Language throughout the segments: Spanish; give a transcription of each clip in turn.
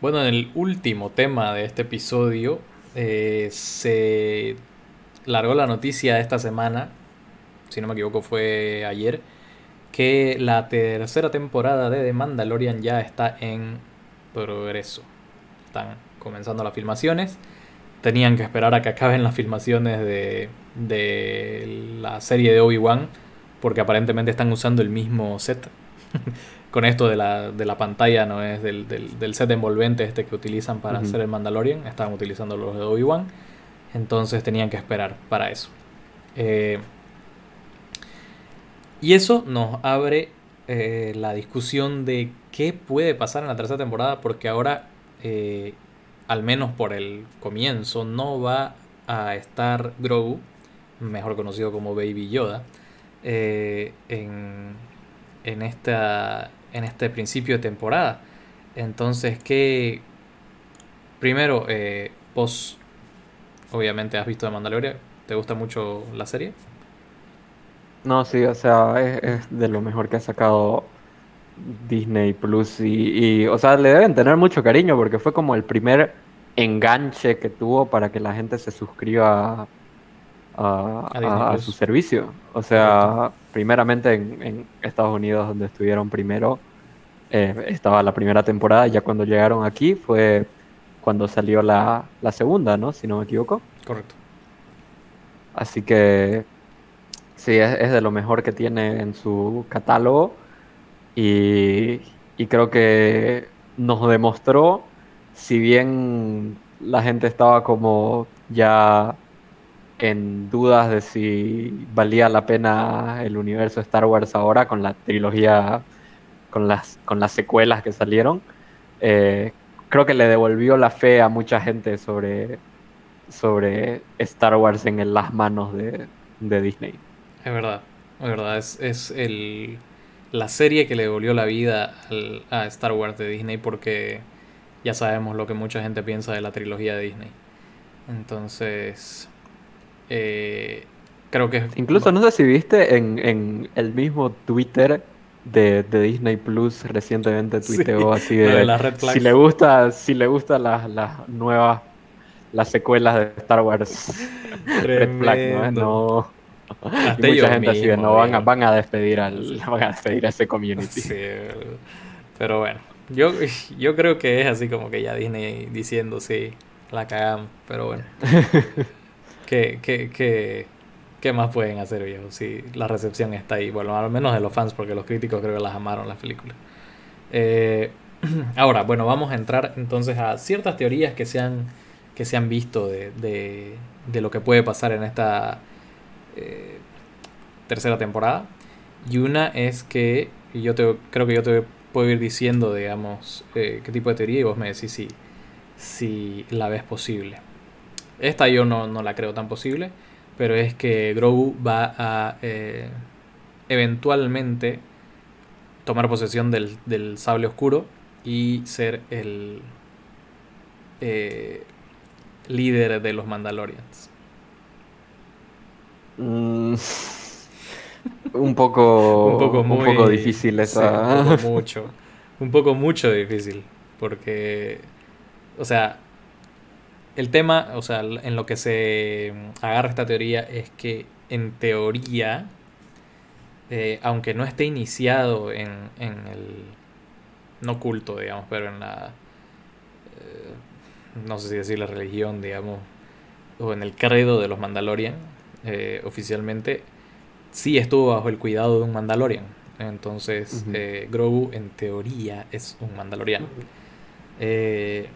Bueno, en el último tema de este episodio eh, se largó la noticia esta semana, si no me equivoco fue ayer, que la tercera temporada de The Mandalorian ya está en progreso. Están comenzando las filmaciones. Tenían que esperar a que acaben las filmaciones de, de la serie de Obi-Wan, porque aparentemente están usando el mismo set. Con esto de la, de la pantalla, no es del, del, set envolvente este que utilizan para hacer el Mandalorian, estaban utilizando los de Obi-Wan. Entonces tenían que esperar para eso. Eh, y eso nos abre eh, la discusión de qué puede pasar en la tercera temporada, porque ahora, eh, al menos por el comienzo, no va a estar Grogu, mejor conocido como Baby Yoda, en, en, esta, en este principio de temporada. Entonces, ¿qué? Primero, vos obviamente has visto de Mandalorian, ¿te gusta mucho la serie? No, sí, o sea, es, de lo mejor que ha sacado Disney Plus y, o sea, le deben tener mucho cariño porque fue como el primer enganche que tuvo para que la gente se suscriba a, su servicio. O sea, primeramente en, Estados Unidos, donde estuvieron primero, eh, estaba la primera temporada, ya cuando llegaron aquí fue cuando salió la, la segunda, ¿no? Si no me equivoco. Correcto. Así que Sí, es, de lo mejor que tiene en su catálogo y, creo que nos demostró, si bien la gente estaba como ya en dudas de si valía la pena el universo Star Wars ahora con la trilogía, con las, con las secuelas que salieron, eh, creo que le devolvió la fe a mucha gente sobre, sobre Star Wars en las manos de Disney. Es verdad, es verdad, es, el, la serie que le devolvió la vida a Star Wars de Disney porque ya sabemos lo que mucha gente piensa de la trilogía de Disney. Entonces, eh, creo que... Incluso no sé si viste en, el mismo Twitter de, Disney Plus recientemente tuiteó así de, si le gusta si le gustan las, nuevas las secuelas de Star Wars Red Flag ¿no? mucha gente así no van a, van a despedir al van a despedir a ese community. pero bueno, yo, yo creo que es así como que ya Disney diciendo sí, la cagamos, pero bueno. ¿Qué, qué, qué, más pueden hacer, viejo? Si la recepción está ahí, bueno, al menos de los fans, porque los críticos creo que las amaron las películas. Eh, ahora, bueno, vamos a entrar entonces a ciertas teorías que se han, que se han visto de, de, de lo que puede pasar en esta eh, tercera temporada. Y una es que yo te, creo que yo te puedo ir diciendo, digamos, eh, qué tipo de teoría y vos me decís si, si la ves posible. Esta yo no, la creo tan posible, pero es que Grogu va a eh, eventualmente tomar posesión del, del, sable oscuro y ser el líder de los Mandalorians. Mm, un poco, un poco, muy, un poco difícil esa. un poco mucho. Un poco mucho difícil. Porque, o sea, el tema, o sea, en lo que se agarra esta teoría es que en teoría, eh, aunque no esté iniciado en, en, el, no culto, digamos, pero en la, eh, no sé si decir la religión, digamos, o en el credo de los Mandalorian, eh, oficialmente, sí estuvo bajo el cuidado de un Mandalorian. Entonces, eh, Grogu en teoría es un Mandaloriano. Eh,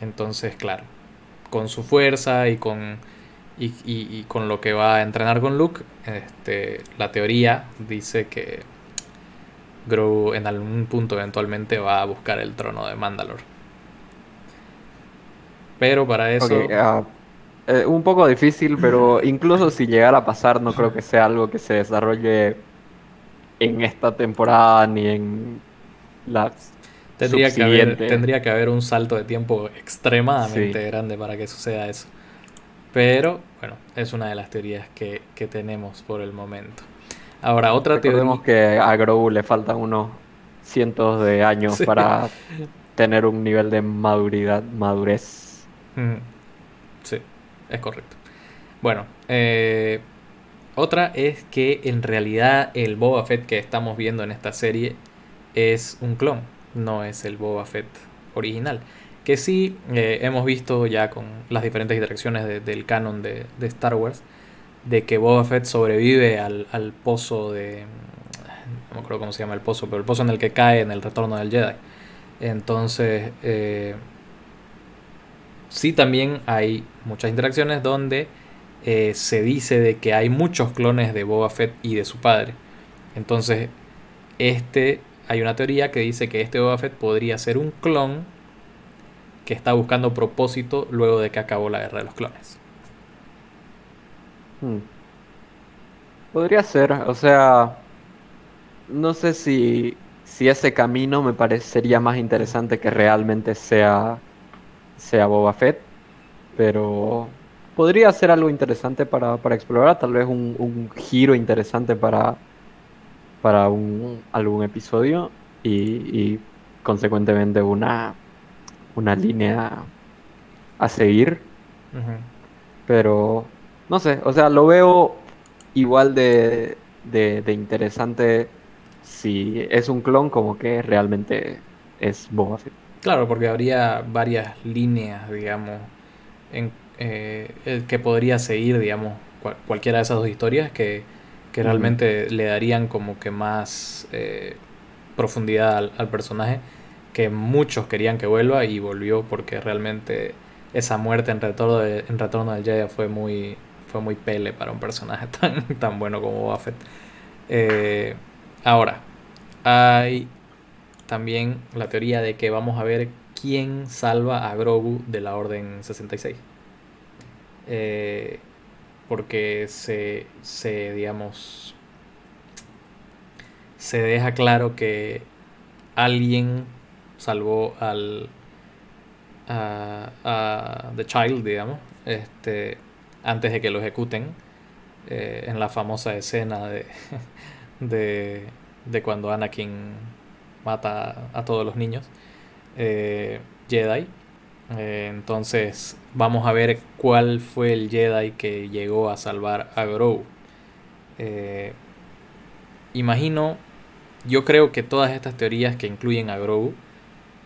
entonces, claro, con su fuerza y con, y, con lo que va a entrenar con Luke, este, la teoría dice que Grogu en algún punto eventualmente va a buscar el trono de Mandalore. Pero para eso... Ah, eh, un poco difícil, pero incluso si llegara a pasar, no creo que sea algo que se desarrolle en esta temporada ni en las tendría que haber tendría que haber un salto de tiempo extremadamente grande para que suceda eso. Pero bueno es una de las teorías que, tenemos por el momento. Ahora otra Recordemos que a Grogu le faltan unos cientos de años para tener un nivel de maduridad, madurez. Sí, es correcto. Bueno, eh, otra es que en realidad el Boba Fett que estamos viendo en esta serie es un clon, no es el Boba Fett original. Que sí eh, hemos visto ya con las diferentes interacciones del canon de, Star Wars, de que Boba Fett sobrevive al, pozo de... No me acuerdo cómo se llama el pozo, pero el pozo en el que cae en el retorno del Jedi. Entonces, eh, sí también hay muchas interacciones donde eh, se dice de que hay muchos clones de Boba Fett y de su padre. Entonces, este, hay una teoría que dice que este Boba Fett podría ser un clon que está buscando propósito luego de que acabó la guerra de los clones. Hmm. Podría ser, o sea, no sé si, si ese camino me parecería más interesante que realmente sea, sea Boba Fett, pero podría ser algo interesante para, explorar, tal vez un, giro interesante para, para un, algún episodio y, consecuentemente una, una línea a seguir. Pero, no sé, o sea, lo veo igual de, de, de, interesante si es un clon como que realmente es Boba Fett. Claro, porque habría varias líneas, digamos, en eh, que podría seguir, digamos, cualquiera de esas dos historias que, realmente le darían como que más eh, profundidad al, personaje, que muchos querían que vuelva y volvió porque realmente esa muerte en retorno, de, en retorno del Jedi fue muy, fue muy pele para un personaje tan, tan bueno como Buffett. Eh, ahora, hay también la teoría de que vamos a ver quién salva a Grogu de la Orden 66. Eh, porque se, se, digamos, se deja claro que alguien salvó al a, The Child, digamos, este, antes de que lo ejecuten, eh, en la famosa escena de, de, de, cuando Anakin mata a todos los niños eh, Jedi. Entonces vamos a ver cuál fue el Jedi que llegó a salvar a Grogu. Eh, imagino, yo creo que todas estas teorías que incluyen a Grogu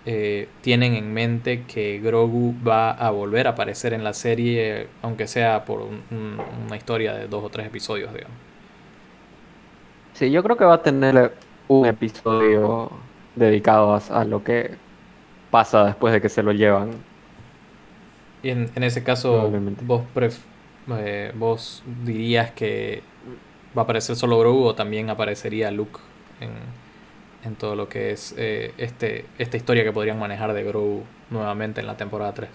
eh, tienen en mente que Grogu va a volver a aparecer en la serie, aunque sea por una historia de dos o tres episodios, digamos. Sí, yo creo que va a tener un episodio dedicado a lo que pasa después de que se lo llevan y en, ese caso, vos, eh, vos dirías que va a aparecer solo Grogu o también aparecería Luke en, en todo lo que es eh, este, esta historia que podrían manejar de Grogu nuevamente en la temporada 3.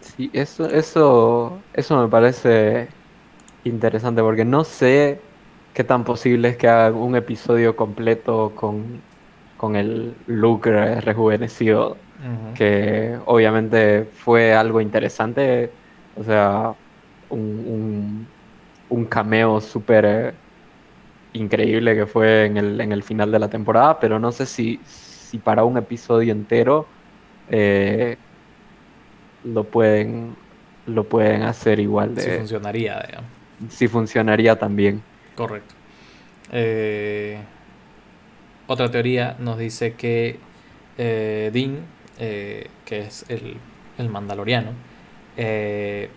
Sí, eso, eso, eso me parece interesante porque no sé qué tan posible es que hagan un episodio completo con, con el Luke rejuvenecido que obviamente fue algo interesante, o sea, un, un, cameo súper eh, increíble que fue en el, en el final de la temporada, pero no sé si, si para un episodio entero eh, lo pueden lo pueden hacer igual de... Si funcionaría, digamos. Si funcionaría también. Correcto. Eh, otra teoría nos dice que Dean eh, que es el, el mandaloriano, eh,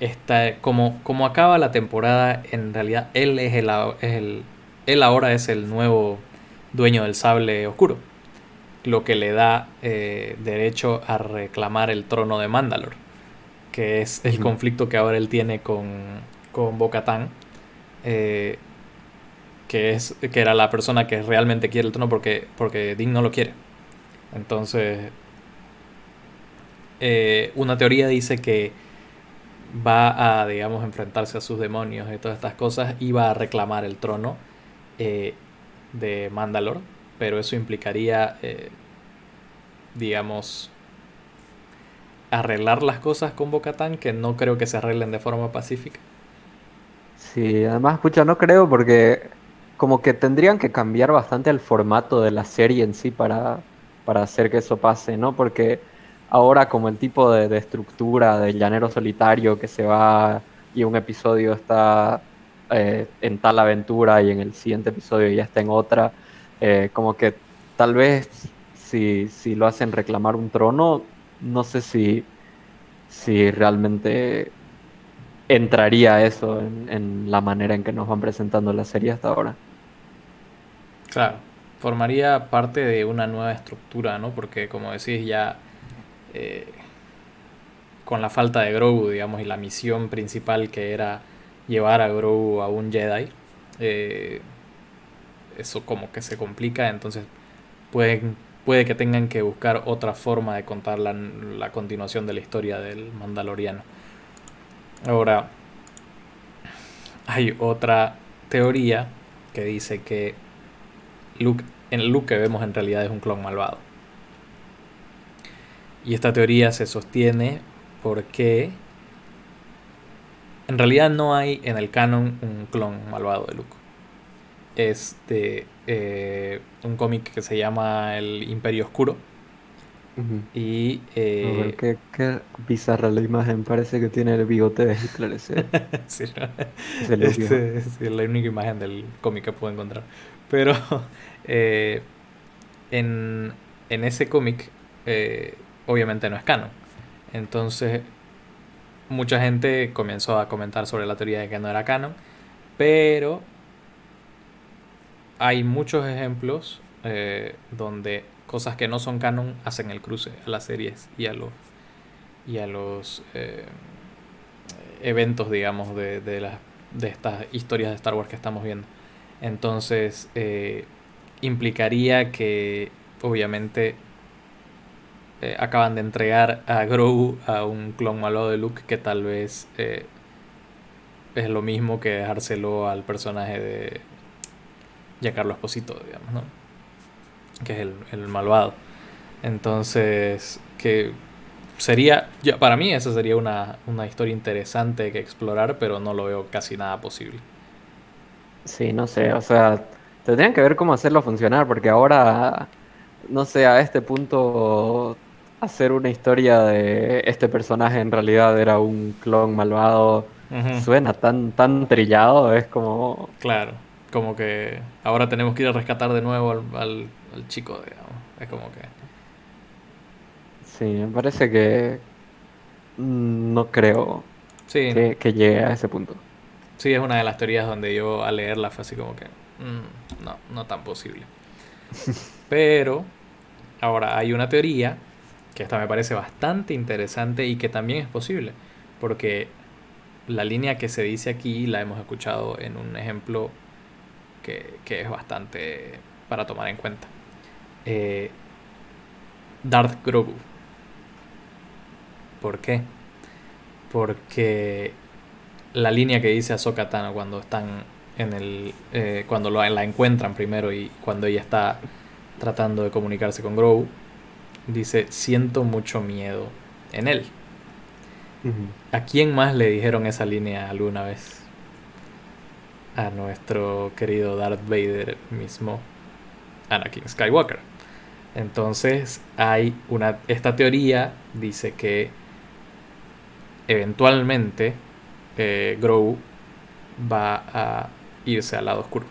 está, como, como acaba la temporada, en realidad él es el, es el, él ahora es el nuevo dueño del sable oscuro, lo que le da eh, derecho a reclamar el trono de Mandalor, que es el conflicto que ahora él tiene con, con Bo-Katan, que, es, que era la persona que realmente quiere el trono porque, porque Dean no lo quiere. Entonces, eh, una teoría dice que va a, digamos, enfrentarse a sus demonios y todas estas cosas y va a reclamar el trono eh, de Mandalor, pero eso implicaría, eh, digamos, arreglar las cosas con Bocatán, que no creo que se arreglen de forma pacífica. Sí, además, escucha, no creo porque como que tendrían que cambiar bastante el formato de la serie en sí para para hacer que eso pase, ¿no? Porque ahora como el tipo de, estructura del llanero solitario que se va y un episodio está eh, en tal aventura y en el siguiente episodio ya está en otra, eh, como que tal vez si, si, lo hacen reclamar un trono, no sé si, si realmente entraría eso en, en la manera en que nos van presentando la serie hasta ahora. Claro, formaría parte de una nueva estructura, ¿no? Porque como decís ya eh, con la falta de Grogu, digamos, y la misión principal que era llevar a Grogu a un Jedi, eh, eso como que se complica, entonces pueden, puede que tengan que buscar otra forma de contar la, la continuación de la historia del Mandaloriano. Ahora, hay otra teoría que dice que Luke, el Luke que vemos en realidad es un clon malvado. Y esta teoría se sostiene porque en realidad no hay en el canon un clon malvado de Luke. Es de eh, un cómic que se llama El Imperio Oscuro. Y. Eh, qué, bizarra la imagen. Parece que tiene el bigote de Hitler ese. sí, este, es la única imagen del cómic que puedo encontrar. Pero eh, en, en, ese cómic obviamente no es canon. Entonces, mucha gente comenzó a comentar sobre la teoría de que no era canon, pero hay muchos ejemplos eh, donde cosas que no son canon hacen el cruce a las series y a los y a los eh, eventos digamos de, de, de estas historias de Star Wars que estamos viendo entonces eh, implicaría que obviamente eh, acaban de entregar a Grogu a un clon malo de Luke que tal vez eh, es lo mismo que dejárselo al personaje de Giancarlo Esposito, digamos, ¿no? Que es el, malvado. Entonces, que sería, ya, para mí eso sería una, una historia interesante que explorar, pero no lo veo casi nada posible. Sí, no sé, o sea, tendrían que ver cómo hacerlo funcionar, porque ahora, no sé, a este punto hacer una historia de este personaje en realidad era un clon malvado suena tan, tan trillado, es como... Claro, como que ahora tenemos que ir a rescatar de nuevo al, chico, digamos. Es como que... Sí, me parece que no creo que, llegue a ese punto. Sí, es una de las teorías donde yo al leerla fue así como que... Mm, no, no tan posible. Pero ahora hay una teoría que esta me parece bastante interesante y que también es posible, porque la línea que se dice aquí la hemos escuchado en un ejemplo que, es bastante para tomar en cuenta. Eh, Darth Grogu. ¿Por qué? Porque la línea que dice Ahsoka Tano cuando están en el eh, cuando la encuentran primero y cuando ella está tratando de comunicarse con Grogu dice, siento mucho miedo en él. ¿A quién más le dijeron esa línea alguna vez? A nuestro querido Darth Vader mismo, Anakin Skywalker. Entonces hay una, esta teoría dice que eventualmente eh, va a irse al lado oscuro.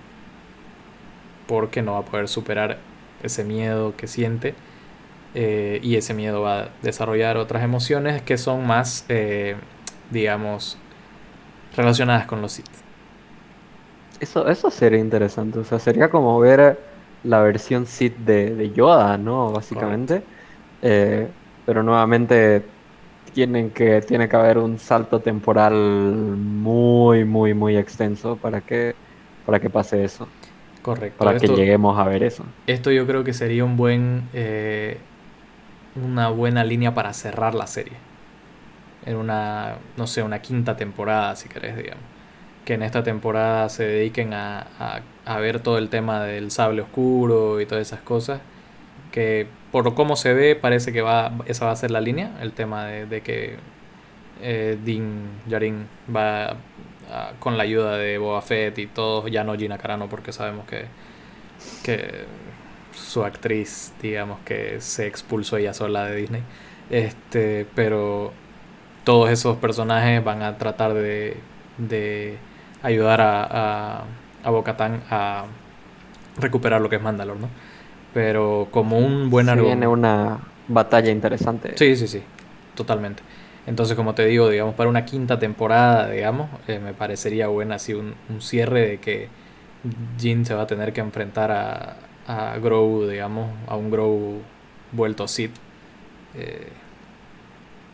Porque no va a poder superar ese miedo que siente eh, y ese miedo va a desarrollar otras emociones que son más, eh, digamos, relacionadas con los Sith. Eso, eso sería interesante, o sea, sería como ver la versión Sith de, Yoda, ¿no? Básicamente. Eh, pero nuevamente tienen que, tiene que haber un salto temporal muy, muy, muy extenso para que, para que pase eso. Correcto. Para que lleguemos a ver eso. Esto yo creo que sería un buen una buena línea para cerrar la serie. En una, no sé, una quinta temporada, si querés, digamos. Que en esta temporada se dediquen a, a, ver todo el tema del sable oscuro y todas esas cosas. Que por cómo se ve, parece que va, esa va a ser la línea. El tema de, que eh, Dean Yarin va con la ayuda de Boba Fett y todos, ya no Gina Carano, porque sabemos que, que su actriz, digamos, que se expulsó ella sola de Disney. Este, pero todos esos personajes van a tratar de, de ayudar a, a, a Bocatán a recuperar lo que es Mandalor, ¿no? Pero como un buen Se argumento. viene una batalla interesante. Sí, sí, sí, totalmente. Entonces, como te digo, digamos, para una quinta temporada, digamos, eh, me parecería buena así un, un cierre de que Jin se va a tener que enfrentar a, a Grogu, digamos, a un Grogu vuelto Sith, eh,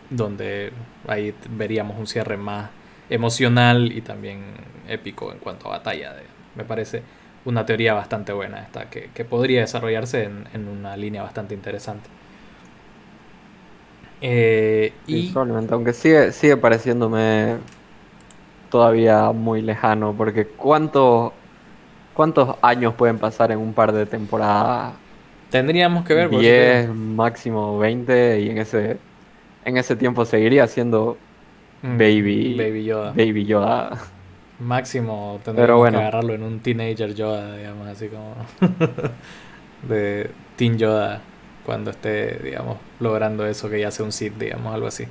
donde ahí veríamos un cierre más emocional y también épico en cuanto a batalla. de- Me parece una teoría bastante buena esta, que, que podría desarrollarse en, en una línea bastante interesante. Eh, y probablemente, aunque sigue, sigue pareciéndome todavía muy lejano, porque ¿cuántos, ¿cuántos años pueden pasar en un par de temporadas? tendríamos que ver, por eso te 10, máximo 20, y en ese, en ese tiempo seguiría siendo Baby, Baby Yoda. Baby Yoda. Máximo tendríamos bueno. que agarrarlo en un teenager Yoda, digamos, así como de Teen Yoda cuando esté, digamos, logrando eso que ya sea un Sith, digamos, algo así.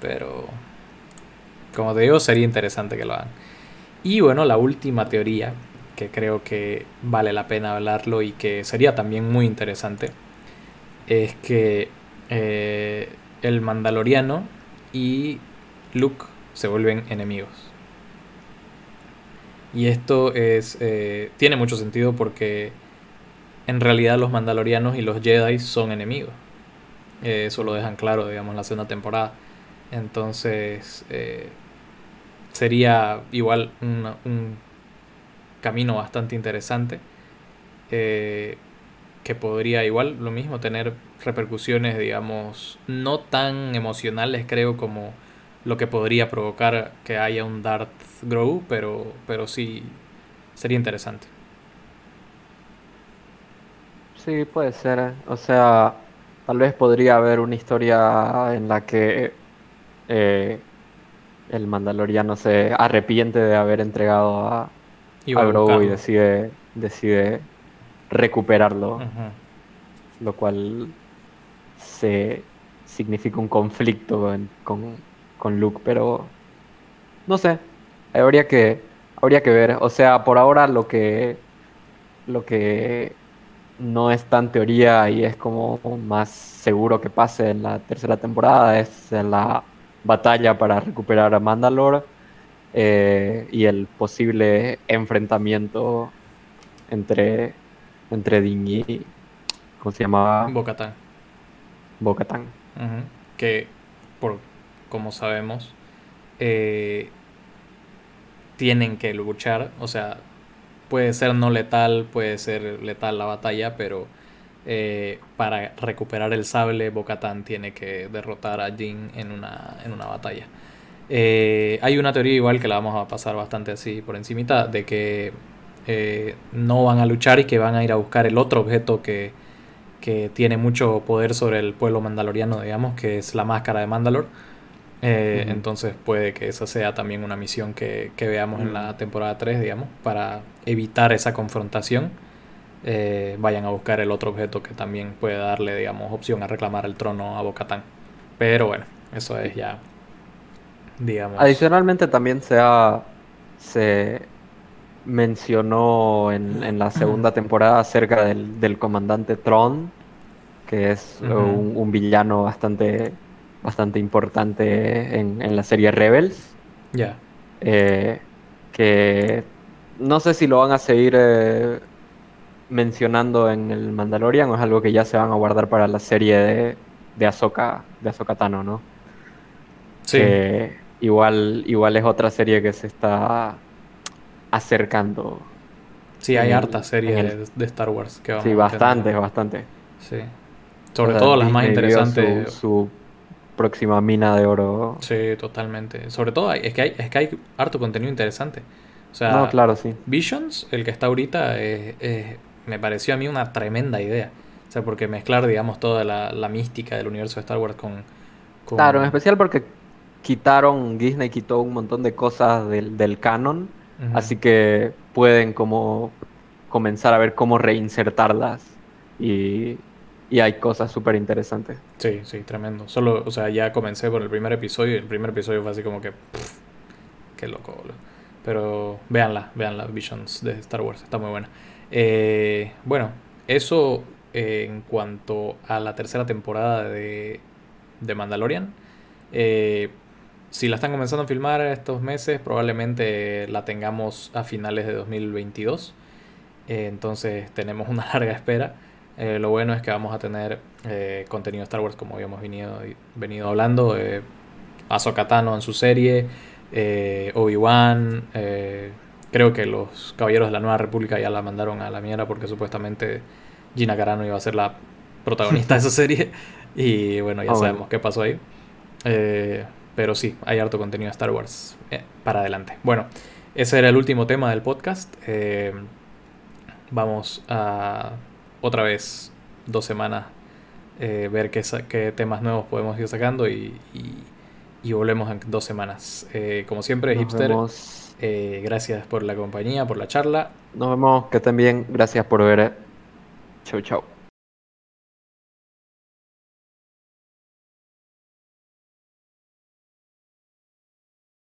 Pero, como te digo, sería interesante que lo hagan. Y bueno, la última teoría, que creo que vale la pena hablarlo y que sería también muy interesante, es que eh, el Mandaloriano y Luke se vuelven enemigos. Y esto es eh, tiene mucho sentido porque en realidad los Mandalorianos y los Jedi son enemigos. Eh, eso lo dejan claro, digamos, en la segunda temporada. Entonces eh, sería igual un camino bastante interesante que podría igual lo mismo tener repercusiones, digamos, no tan emocionales creo como lo que podría provocar que haya un Darth Grogu, pero, pero sí sería interesante. Sí, puede ser. O sea, tal vez podría haber una historia en la que eh, el Mandaloriano se arrepiente de haber entregado a, a Grogu y decide, decide recuperarlo, lo cual se significa un conflicto en- con, con Luke, pero no sé, habría que, habría que ver. O sea, por ahora lo que, lo que no es tan teoría y es como más seguro que pase en la tercera temporada es la batalla para recuperar a Mandalore eh, y el posible enfrentamiento entre, entre Din y, ¿cómo se llamaba? Bo-Katan. Ujú. Que, por como sabemos, eh, tienen que luchar. O sea, puede ser no letal, puede ser letal la batalla, pero eh, para recuperar el sable, Bo-Katan tiene que derrotar a Jin en una, en una batalla. Eh, hay una teoría igual que la vamos a pasar bastante así por encimita, de que no van a luchar y que van a ir a buscar el otro objeto que, que tiene mucho poder sobre el pueblo mandaloriano, digamos, que es la máscara de Mandalor. Eh. Entonces puede que esa sea también una misión que, que veamos en la temporada 3, digamos, para evitar esa confrontación. eh, vayan a buscar el otro objeto que también puede darle, digamos, opción a reclamar el trono a Bo-Katan. Pero bueno, eso es ya, digamos... Adicionalmente también se ha, se mencionó en, en la segunda temporada acerca del, del comandante Tron, que es un villano bastante, bastante importante en, en la serie Rebels, Ya, eh, que no sé si lo van a seguir eh, mencionando en el Mandalorian o es algo que ya se van a guardar para la serie de, de Ahsoka, de Ahsoka Tano, ¿no? sí, igual, igual es otra serie que se está acercando. sí, hay hartas series el- de, Star Wars que vamos Sí, a bastante, tener. bastante. Sí. Sobre O sea, todo las más Disney interesantes. Su, su próxima mina de oro. Sí, totalmente. Sobre todo es que hay, es que hay harto contenido interesante. O sea, No, claro, sí. Visions, el que está ahorita, es- es- me pareció a mí una tremenda idea. O sea, porque mezclar, digamos, toda la, la mística del universo de Star Wars con... con- Claro, en especial porque quitaron, Disney quitó un montón de cosas del, del canon, así que pueden como comenzar a ver cómo reinsertarlas y, y hay cosas súper interesantes. Sí, sí, tremendo. Solo, o sea, ya comencé por el primer episodio y el primer episodio fue así como que... pff, qué loco, boludo. Pero véanla, véanla, Visions de Star Wars, está muy buena. Eh, bueno, eso en cuanto a la tercera temporada de, de Mandalorian. Eh, si la están comenzando a filmar estos meses, probablemente la tengamos a finales de 2022. Eh, entonces tenemos una larga espera. Eh, lo bueno es que vamos a tener eh, contenido de Star Wars como habíamos venido, venido hablando. Eh, Ahsoka Tano en su serie, eh, Obi-Wan. eh, creo que los Caballeros de la Nueva República ya la mandaron a la mierda porque supuestamente Gina Carano iba a ser la protagonista de esa serie. Y bueno, ya Ah, bueno. sabemos qué pasó ahí. Pero sí, hay harto contenido de Star Wars para adelante. Bueno, ese era el último tema del podcast. Vamos a otra vez dos semanas eh, ver qué, qué temas nuevos podemos ir sacando y, y- y volvemos en dos semanas. Eh, como siempre, Nos hipster, eh, gracias por la compañía, por la charla. nos vemos, que estén bien. Gracias por ver. Chau, chau.